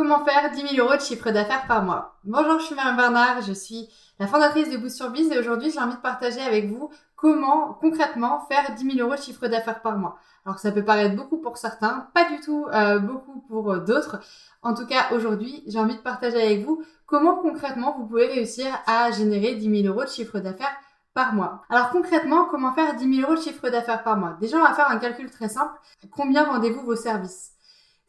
Comment faire 10 000 euros de chiffre d'affaires par mois Bonjour, je suis Marion Bernard, je suis la fondatrice de Boost sur Biz et aujourd'hui j'ai envie de partager avec vous comment concrètement faire 10 000 euros de chiffre d'affaires par mois. Alors ça peut paraître beaucoup pour certains, pas du tout euh, beaucoup pour euh, d'autres. En tout cas aujourd'hui j'ai envie de partager avec vous comment concrètement vous pouvez réussir à générer 10 000 euros de chiffre d'affaires par mois. Alors concrètement, comment faire 10 000 euros de chiffre d'affaires par mois? Déjà, on va faire un calcul très simple. Combien vendez-vous vos services?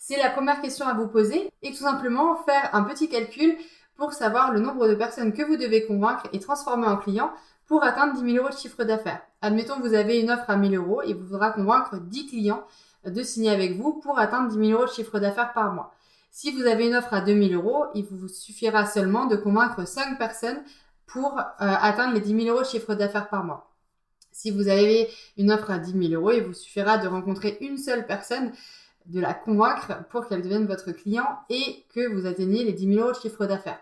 C'est la première question à vous poser et tout simplement faire un petit calcul pour savoir le nombre de personnes que vous devez convaincre et transformer en clients pour atteindre 10 000 euros de chiffre d'affaires. Admettons que vous avez une offre à 1000 euros et vous faudra convaincre 10 clients de signer avec vous pour atteindre 10 000 euros de chiffre d'affaires par mois. Si vous avez une offre à 2000 euros, il vous suffira seulement de convaincre 5 personnes pour euh, atteindre les 10 000 euros de chiffre d'affaires par mois. Si vous avez une offre à 10 000 euros, il vous suffira de rencontrer une seule personne de la convaincre pour qu'elle devienne votre client et que vous atteigniez les 10 000 euros de chiffre d'affaires.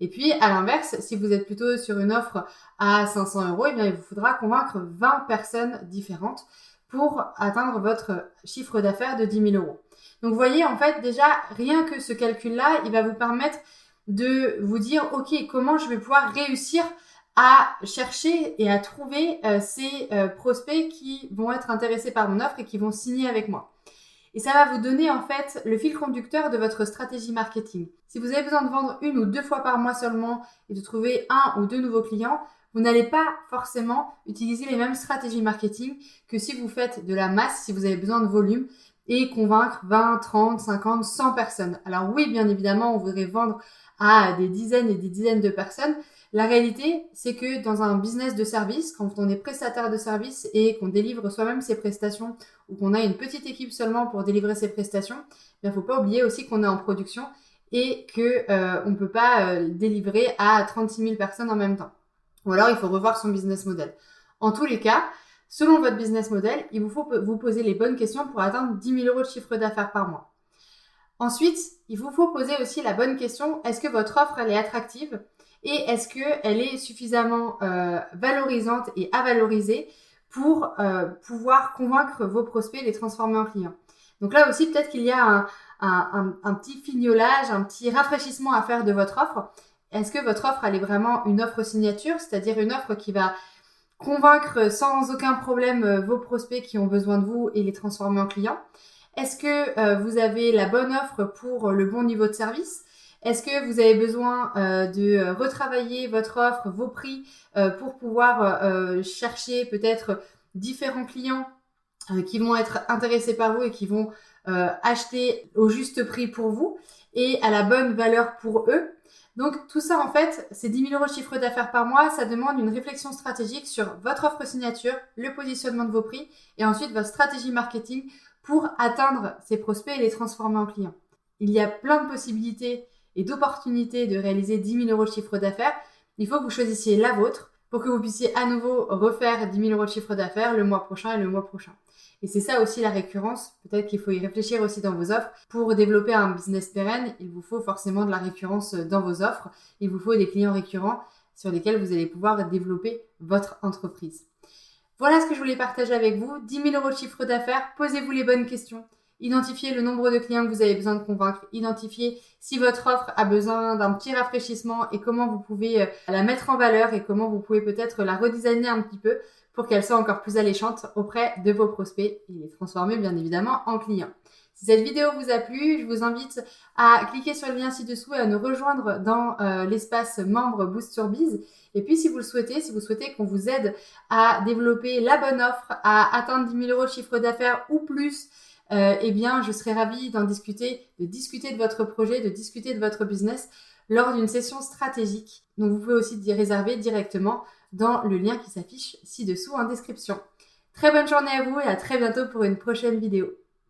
Et puis, à l'inverse, si vous êtes plutôt sur une offre à 500 euros, eh il vous faudra convaincre 20 personnes différentes pour atteindre votre chiffre d'affaires de 10 000 euros. Donc, vous voyez, en fait, déjà, rien que ce calcul-là, il va vous permettre de vous dire, OK, comment je vais pouvoir réussir à chercher et à trouver euh, ces euh, prospects qui vont être intéressés par mon offre et qui vont signer avec moi. Et ça va vous donner en fait le fil conducteur de votre stratégie marketing. Si vous avez besoin de vendre une ou deux fois par mois seulement et de trouver un ou deux nouveaux clients, vous n'allez pas forcément utiliser les mêmes stratégies marketing que si vous faites de la masse, si vous avez besoin de volume et convaincre 20, 30, 50, 100 personnes. Alors oui, bien évidemment, on voudrait vendre à des dizaines et des dizaines de personnes, la réalité, c'est que dans un business de service, quand on est prestataire de service et qu'on délivre soi-même ses prestations ou qu'on a une petite équipe seulement pour délivrer ses prestations, il ne faut pas oublier aussi qu'on est en production et que euh, on peut pas euh, délivrer à 36 000 personnes en même temps. Ou alors il faut revoir son business model. En tous les cas, selon votre business model, il vous faut vous poser les bonnes questions pour atteindre 10 000 euros de chiffre d'affaires par mois. Ensuite, il vous faut poser aussi la bonne question, est-ce que votre offre est attractive? Et est-ce qu'elle est suffisamment euh, valorisante et à valoriser pour euh, pouvoir convaincre vos prospects et les transformer en clients? Donc là aussi, peut-être qu'il y a un, petit fignolage, un petit rafraîchissement à faire de votre offre. Est-ce que votre offre, elle est vraiment une offre signature, c'est-à-dire une offre qui va convaincre sans aucun problème euh, vos prospects qui ont besoin de vous et les transformer en clients? Est-ce que vous avez la bonne offre pour le bon niveau de service? Est-ce que vous avez besoin euh, de euh, retravailler votre offre, vos prix euh, pour pouvoir chercher peut-être différents clients qui vont être intéressés par vous et qui vont acheter au juste prix pour vous et à la bonne valeur pour eux? Donc tout ça en fait, c'est 10 000 euros de chiffre d'affaires par mois, ça demande une réflexion stratégique sur votre offre signature, le positionnement de vos prix et ensuite votre stratégie marketing pour atteindre ces prospects et les transformer en clients. Il y a plein de possibilités et d'opportunités de réaliser 10 000 euros de chiffre d'affaires, il faut que vous choisissiez la vôtre pour que vous puissiez à nouveau refaire 10 000 euros de chiffre d'affaires le mois prochain et le mois prochain. Et c'est ça aussi la récurrence. Peut-être qu'il faut y réfléchir aussi dans vos offres. Pour développer un business pérenne, il vous faut forcément de la récurrence dans vos offres. Il vous faut des clients récurrents sur lesquels vous allez pouvoir développer votre entreprise. Voilà ce que je voulais partager avec vous. 10 000 euros de chiffre d'affaires. Posez-vous les bonnes questions. Identifiez le nombre de clients que vous avez besoin de convaincre. Identifiez si votre offre a besoin d'un petit rafraîchissement et comment vous pouvez euh, la mettre en valeur et comment vous pouvez peut-être la redesigner un petit peu pour qu'elle soit encore plus alléchante auprès de vos prospects et les transformer bien évidemment en clients. Si cette vidéo vous a plu, je vous invite à cliquer sur le lien ci-dessous et à nous rejoindre dans euh, l'espace membre Boost sur Biz. Et puis si vous le souhaitez, si vous souhaitez qu'on vous aide à développer la bonne offre, à atteindre 10 000 euros de chiffre d'affaires ou plus, euh, eh bien, je serais ravie d'en discuter, de discuter de votre projet, de discuter de votre business lors d'une session stratégique. Donc, vous pouvez aussi y réserver directement dans le lien qui s'affiche ci-dessous en description. Très bonne journée à vous et à très bientôt pour une prochaine vidéo.